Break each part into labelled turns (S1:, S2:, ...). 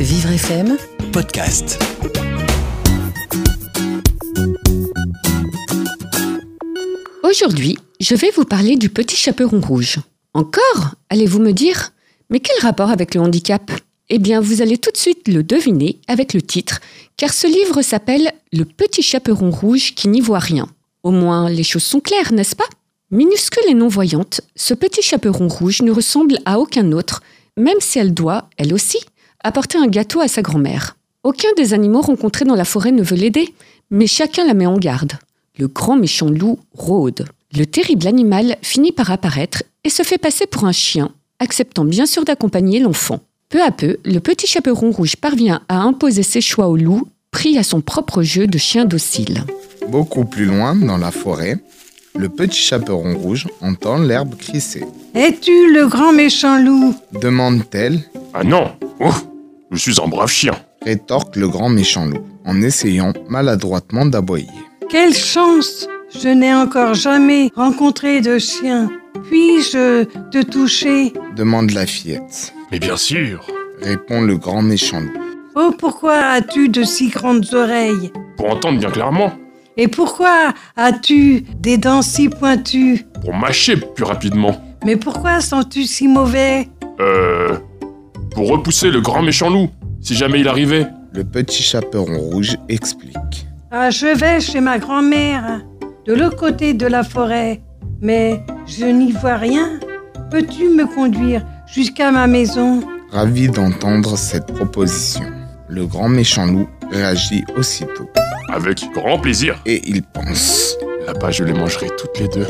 S1: Vivre FM,
S2: podcast.
S3: Aujourd'hui, je vais vous parler du petit chaperon rouge. Encore Allez-vous me dire Mais quel rapport avec le handicap? Eh bien, vous allez tout de suite le deviner avec le titre, car ce livre s'appelle Le petit chaperon rouge qui n'y voit rien. Au moins, les choses sont claires, n'est-ce pas? Minuscule et non-voyante, ce petit chaperon rouge ne ressemble à aucun autre, même si elle doit, elle aussi, apporter un gâteau à sa grand-mère. Aucun des animaux rencontrés dans la forêt ne veut l'aider, mais chacun la met en garde. Le grand méchant loup rôde. Le terrible animal finit par apparaître et se fait passer pour un chien, acceptant bien sûr d'accompagner l'enfant. Peu à peu, le petit chaperon rouge parvient à imposer ses choix au loup, pris à son propre jeu de chien docile.
S4: Beaucoup plus loin, dans la forêt, le petit chaperon rouge entend l'herbe crisser.
S5: Es-tu le grand méchant loup?
S4: Demande-t-elle,
S6: Ah non Ouf Je suis un brave chien.
S4: rétorque le grand méchant loup, en essayant maladroitement d'aboyer.
S5: Quelle chance Je n'ai encore jamais rencontré de chien. Puis-je te toucher?
S4: Demande la fillette.
S6: Mais bien sûr
S4: Répond le grand méchant loup.
S5: Oh, pourquoi as-tu de si grandes oreilles?
S6: Pour entendre bien clairement.
S5: Et pourquoi as-tu des dents si pointues?
S6: Pour mâcher plus rapidement.
S5: Mais pourquoi sens-tu si mauvais?
S6: Euh... Pour repousser le grand méchant loup, si jamais il arrivait.
S4: Le petit chaperon rouge explique.
S5: Ah, je vais chez ma grand-mère, de l'autre côté de la forêt. Mais je n'y vois rien. Peux-tu me conduire jusqu'à ma maison?
S4: Ravi d'entendre cette proposition, le grand méchant loup réagit aussitôt.
S6: Avec grand plaisir.
S4: Et il pense.
S6: Là-bas, je les mangerai toutes les deux.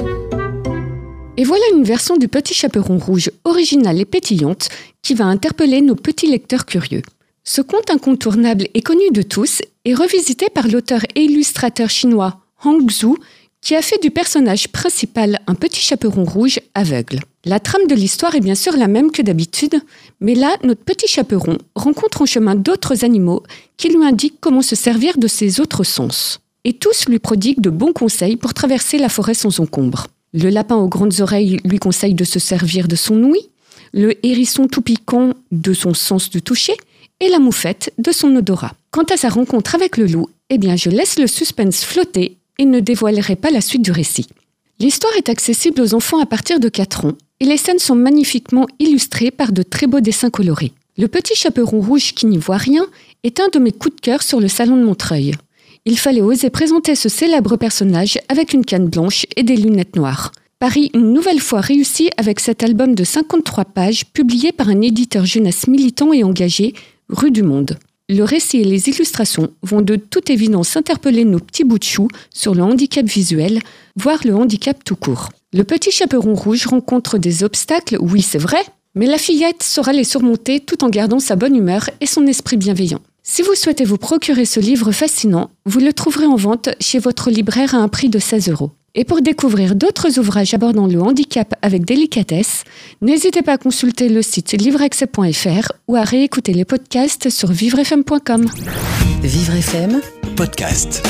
S3: Et voilà une version du petit chaperon rouge originale et pétillante qui va interpeller nos petits lecteurs curieux. Ce conte incontournable et connu de tous est revisité par l'auteur et illustrateur chinois Hong Zhu qui a fait du personnage principal un petit chaperon rouge aveugle. La trame de l'histoire est bien sûr la même que d'habitude, mais là, notre petit chaperon rencontre en chemin d'autres animaux qui lui indiquent comment se servir de ses autres sens. Et tous lui prodiguent de bons conseils pour traverser la forêt sans encombre. Le lapin aux grandes oreilles lui conseille de se servir de son ouïe, le hérisson tout piquant de son sens du toucher, et la moufette de son odorat. Quant à sa rencontre avec le loup, eh bien je laisse le suspense flotter et ne dévoilerai pas la suite du récit. L'histoire est accessible aux enfants à partir de 4 ans et les scènes sont magnifiquement illustrées par de très beaux dessins colorés. Le petit chaperon rouge qui n'y voit rien est un de mes coups de cœur sur le salon de Montreuil. Il fallait oser présenter ce célèbre personnage avec une canne blanche et des lunettes noires. Paris une nouvelle fois réussi avec cet album de 53 pages publié par un éditeur jeunesse militant et engagé, Rue du Monde. Le récit et les illustrations vont de toute évidence interpeller nos petits bouts de chou sur le handicap visuel, voire le handicap tout court. Le petit chaperon rouge rencontre des obstacles, oui c'est vrai, mais la fillette saura les surmonter tout en gardant sa bonne humeur et son esprit bienveillant. Si vous souhaitez vous procurer ce livre fascinant, vous le trouverez en vente chez votre libraire à un prix de 16 euros. Et pour découvrir d'autres ouvrages abordant le handicap avec délicatesse, n'hésitez pas à consulter le site livreaccès.fr ou à réécouter les podcasts sur vivrefm.com.
S1: Vivre FM,
S2: Podcast.